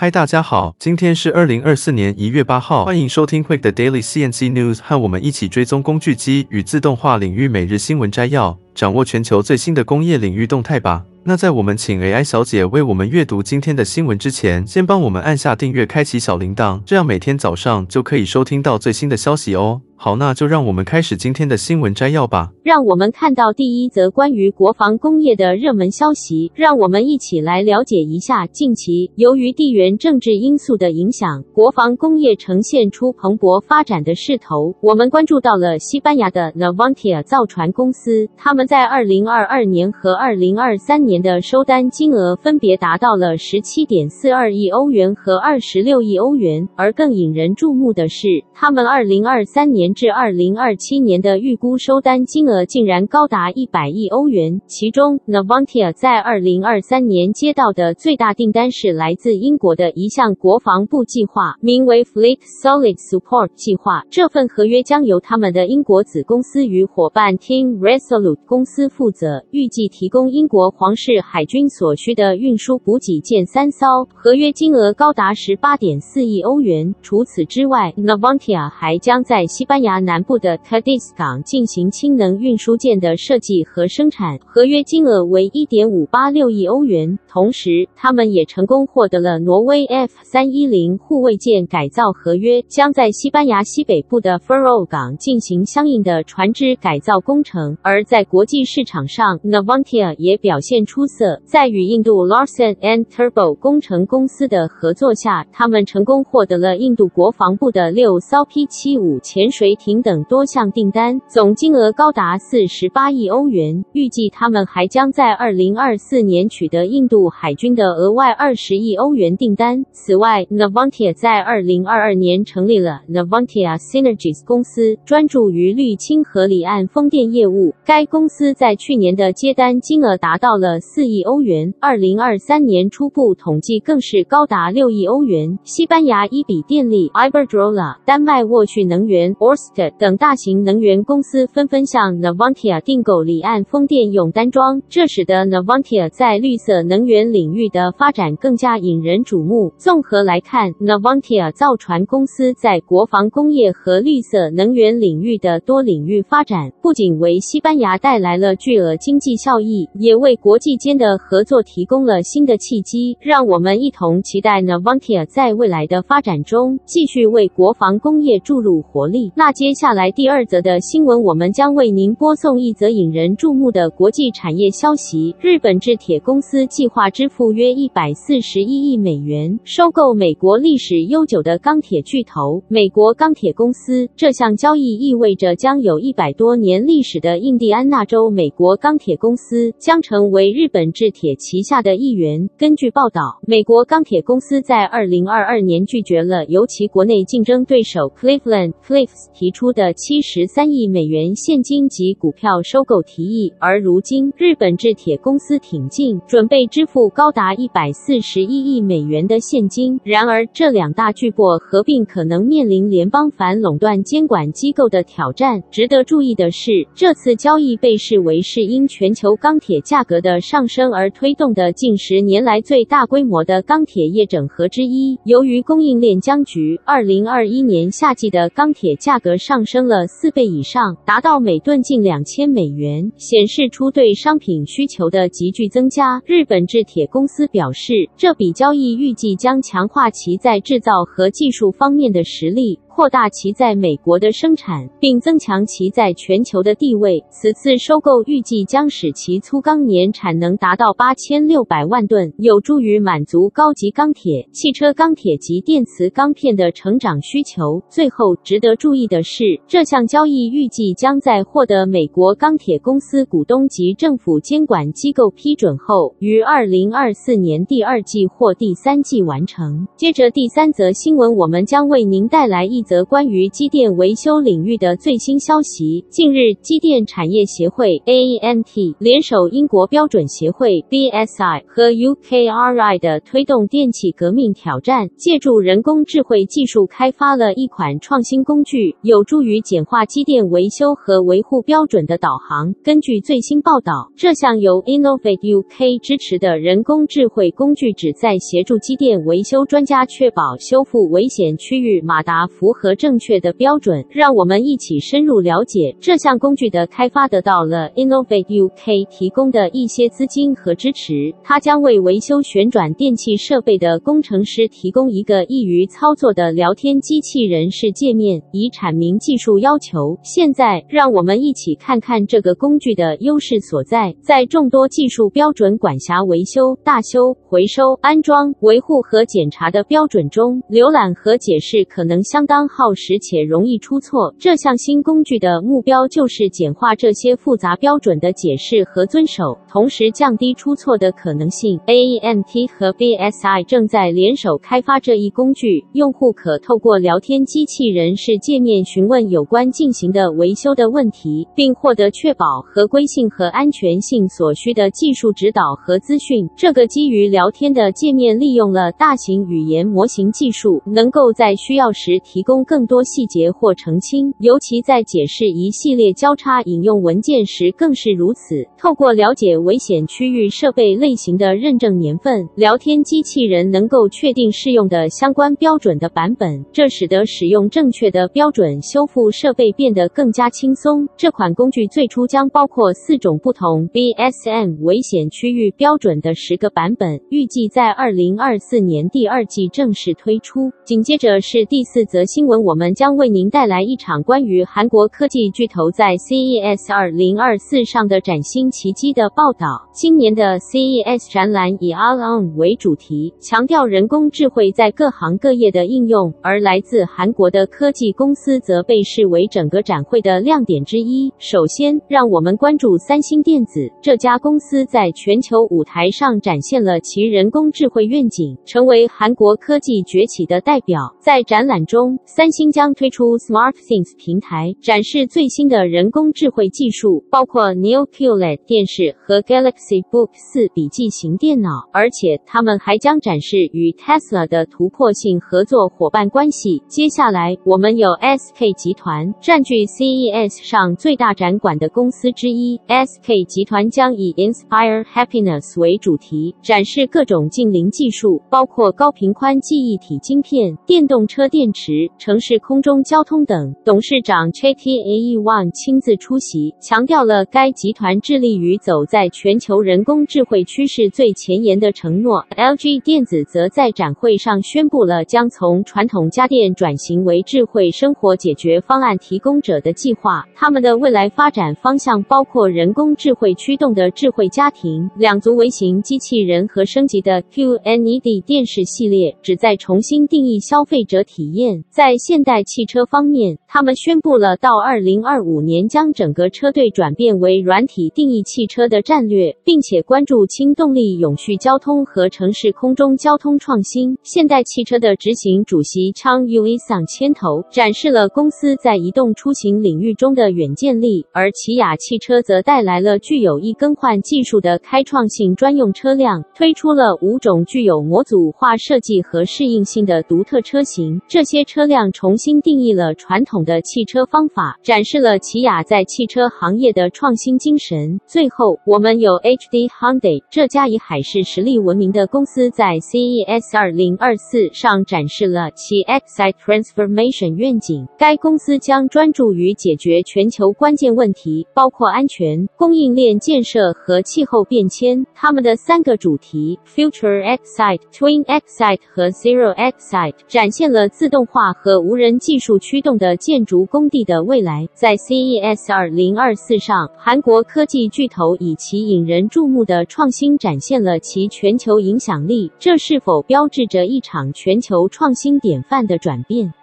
嗨，大家好，今天是二零二四年一月八号，欢迎收听 Quick 的 Daily CNC News，和我们一起追踪工具机与自动化领域每日新闻摘要，掌握全球最新的工业领域动态吧。那在我们请 AI 小姐为我们阅读今天的新闻之前，先帮我们按下订阅，开启小铃铛，这样每天早上就可以收听到最新的消息哦。好，那就让我们开始今天的新闻摘要吧。让我们看到第一则关于国防工业的热门消息。让我们一起来了解一下，近期由于地缘政治因素的影响，国防工业呈现出蓬勃发展的势头。我们关注到了西班牙的 Navantia 造船公司，他们在二零二二年和二零二三年的收单金额分别达到了十七点四二亿欧元和二十六亿欧元。而更引人注目的是，他们二零二三至二零二七年的预估收单金额竟然高达一百亿欧元，其中 Navantia 在二零二三年接到的最大订单是来自英国的一项国防部计划，名为 Fleet Solid Support 计划。这份合约将由他们的英国子公司与伙伴 Team Resolute 公司负责，预计提供英国皇室海军所需的运输补给舰三艘，合约金额高达十八点四亿欧元。除此之外，Navantia 还将在西班牙南部的 Cadiz 港进行氢能运输舰的设计和生产，合约金额为一点五八六亿欧元。同时，他们也成功获得了挪威 F 三一零护卫舰改造合约，将在西班牙西北部的 Ferro 港进行相应的船只改造工程。而在国际市场上，Navantia 也表现出色，在与印度 Larsen and Turbo 工程公司的合作下，他们成功获得了印度国防部的六艘 P 七五潜水艇。等多项订单，总金额高达四十八亿欧元。预计他们还将在二零二四年取得印度海军的额外二十亿欧元订单。此外，Navantia 在二零二二年成立了 Navantia Synergies 公司，专注于绿氢和离岸风电业务。该公司在去年的接单金额达到了四亿欧元，二零二三年初步统计更是高达六亿欧元。西班牙伊比电力 Iberdrola、丹麦沃旭能源 o r 等大型能源公司纷纷向 Navantia 订购离岸风电用单桩，这使得 Navantia 在绿色能源领域的发展更加引人瞩目。综合来看，Navantia 造船公司在国防工业和绿色能源领域的多领域发展，不仅为西班牙带来了巨额经济效益，也为国际间的合作提供了新的契机。让我们一同期待 Navantia 在未来的发展中继续为国防工业注入活力。那那接下来第二则的新闻，我们将为您播送一则引人注目的国际产业消息：日本制铁公司计划支付约一百四十一亿美元，收购美国历史悠久的钢铁巨头美国钢铁公司。这项交易意味着，将有一百多年历史的印第安纳州美国钢铁公司将成为日本制铁旗下的一员。根据报道，美国钢铁公司在二零二二年拒绝了由其国内竞争对手 Cleveland Cliffs 提出。的七十三亿美元现金及股票收购提议，而如今日本制铁公司挺进，准备支付高达一百四十一亿美元的现金。然而，这两大巨擘合并可能面临联邦反垄断监管机构的挑战。值得注意的是，这次交易被视为是因全球钢铁价格的上升而推动的近十年来最大规模的钢铁业整合之一。由于供应链僵局，二零二一年夏季的钢铁价格上。升了四倍以上，达到每吨近两千美元，显示出对商品需求的急剧增加。日本制铁公司表示，这笔交易预计将强化其在制造和技术方面的实力。扩大其在美国的生产，并增强其在全球的地位。此次收购预计将使其粗钢年产能达到八千六百万吨，有助于满足高级钢铁、汽车钢铁及电磁钢片的成长需求。最后，值得注意的是，这项交易预计将在获得美国钢铁公司股东及政府监管机构批准后，于二零二四年第二季或第三季完成。接着第三则新闻，我们将为您带来一。则关于机电维修领域的最新消息。近日，机电产业协会 AEMT 联手英国标准协会 BSI 和 UKRI 的推动电气革命挑战，借助人工智慧技术开发了一款创新工具，有助于简化机电维修和维护标准的导航。根据最新报道，这项由 Innovate UK 支持的人工智慧工具旨在协助机电维修专家确保修复危险区域马达符和正确的标准。让我们一起深入了解这项工具的开发得到了 Innovate UK 提供的一些资金和支持。它将为维修旋转电器设备的工程师提供一个易于操作的聊天机器人式界面，以阐明技术要求。现在，让我们一起看看这个工具的优势所在。在众多技术标准管辖维修、大修、回收、安装、维护和检查的标准中，浏览和解释可能相当耗时且容易出错。这项新工具的目标就是简化这些复杂标准的解释和遵守，同时降低出错的可能性。AEMT 和 BSI 正在联手开发这一工具，用户可透过聊天机器人式界面询问有关进行的维修的问题，并获得确保合规性和安全性所需的技术指导和资讯。这个基于聊天的界面利用了大型语言模型技术，能够在需要时提供供更多细节或澄清，尤其在解释一系列交叉引用文件时更是如此。透过了解危险区域设备类型的认证年份，聊天机器人能够确定适用的相关标准的版本，这使得使用正确的标准修复设备变得更加轻松。这款工具最初将包括四种不同 BSM 危险区域标准的十个版本，预计在二零二四年第二季正式推出。紧接着是第四则新新闻，我们将为您带来一场关于韩国科技巨头在 CES 二零二四上的崭新奇迹的报道。今年的 CES 展览以 All On 为主题，强调人工智慧在各行各业的应用，而来自韩国的科技公司则被视为整个展会的亮点之一。首先，让我们关注三星电子，这家公司在全球舞台上展现了其人工智慧愿景，成为韩国科技崛起的代表。在展览中，三星将推出 SmartThings 平台，展示最新的人工智慧技术，包括 Neo QLED 电视和 Galaxy Book 4笔记型电脑。而且，他们还将展示与 Tesla 的突破性合作伙伴关系。接下来，我们有 SK 集团，占据 CES 上最大展馆的公司之一。SK 集团将以 Inspire Happiness 为主题，展示各种近零技术，包括高频宽记忆体晶片、电动车电池、城市空中交通等。董事长 Chae Tae-won 亲自出席，强调了该集团致力于走在全球人工智慧趋势最前沿的承诺。LG 电子则在展会上宣布了将从传统家电转型为智慧生活解决方案提供者的计划。他们的未来发展方向包括人工智慧驱动的智慧家庭、两足微型机器人和升级的 QNED 电视系列，旨在重新定义消费者体验。在在现代汽车方面，他们宣布了到二零二五年将整个车队转变为软体定义汽车的战略，并且关注氢动力、永续交通和城市空中交通创新。现代汽车的执行主席 Chang Ui-sang 牵头，展示了公司在移动出行领域中的远见力，而起亚汽车则带来了具有易更换技术的开创性专用车辆，推出了五种具有模组化设计和适应性的独特车型。这些车辆重新定义了传统的汽车方法，展示了起亚在汽车行业的创新精神。最后，我们有 HD Hyundai 这家以海事实力闻名的公司，在 CES 2024上展示了其 Excite Transformation 愿景。该公司将专注于解决全球关键问题，包括安全、供应链建设和气候变迁。他们的三个主题 Future Excite、Twin Excite 和 Zero Excite 展现了自动化和和无人技术驱动的建筑工地的未来。在 CES 2024上，韩国科技巨头以其引人注目的创新展现了其全球影响力。这是否标志着一场全球创新典范的转变？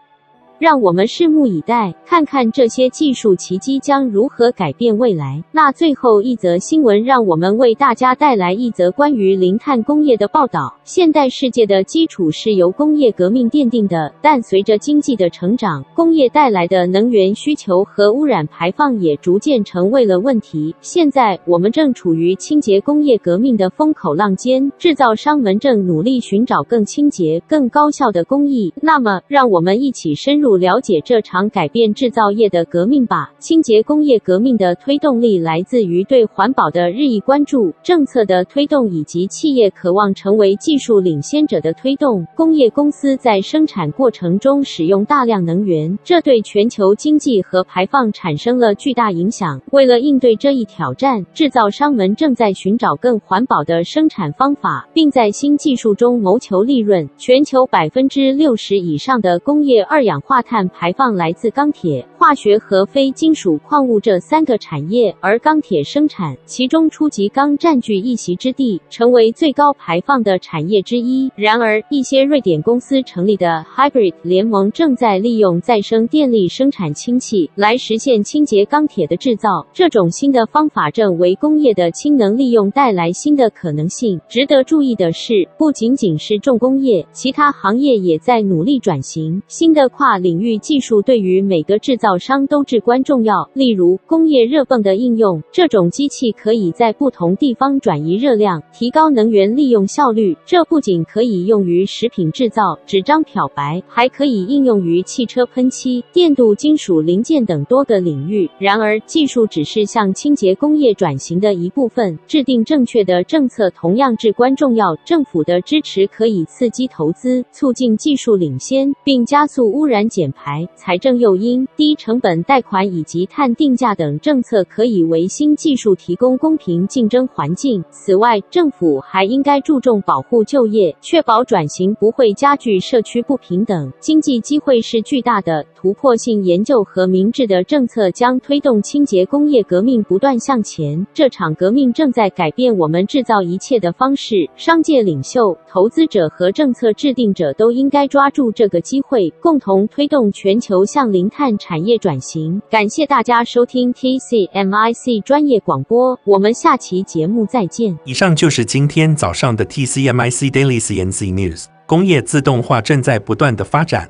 让我们拭目以待，看看这些技术奇迹将如何改变未来。那最后一则新闻，让我们为大家带来一则关于零碳工业的报道。现代世界的基础是由工业革命奠定的，但随着经济的成长，工业带来的能源需求和污染排放也逐渐成为了问题。现在我们正处于清洁工业革命的风口浪尖，制造商们正努力寻找更清洁、更高效的工艺。那么，让我们一起深入了解这场改变制造业的革命吧。清洁工业革命的推动力来自于对环保的日益关注、政策的推动以及企业渴望成为技术领先者的推动。工业公司在生产过程中使用大量能源，这对全球经济和排放产生了巨大影响。为了应对这一挑战，制造商们正在寻找更环保的生产方法，并在新技术中谋求利润。全球百分之六十以上的工业二氧化化碳排放来自钢铁、化学和非金属矿物这三个产业，而钢铁生产，其中初级钢占据一席之地，成为最高排放的产业之一。然而，一些瑞典公司成立的 Hybrid 联盟正在利用再生电力生产氢气来实现清洁钢铁的制造。这种新的方法正为工业的氢能利用带来新的可能性。值得注意的是，不仅仅是重工业，其他行业也在努力转型。新的跨领域技术对于每个制造商都至关重要。例如，工业热泵的应用，这种机器可以在不同地方转移热量，提高能源利用效率。这不仅可以用于食品制造、纸张漂白，还可以应用于汽车喷漆、电镀金属零件等多个领域。然而，技术只是向清洁工业转型的一部分，制定正确的政策同样至关重要。政府的支持可以刺激投资，促进技术领先，并加速污染减排。财政诱因、低成本贷款以及碳定价等政策可以为新技术提供公平竞争环境。此外，政府还应该注重保护就业，确保转型不会加剧社区不平等。经济机会是巨大的，突破性研究和明智的政策将推动清洁工业革命不断向前。这场革命正在改变我们制造一切的方式。商界领袖、投资者和政策制定者都应该抓住这个机会，共同推动全球向零碳产业转型。感谢大家收听 TCMIC 专业广播，我们下期节目再见。以上就是今天早上的 TCMIC Daily CNC News。工业自动化正在不断的发展，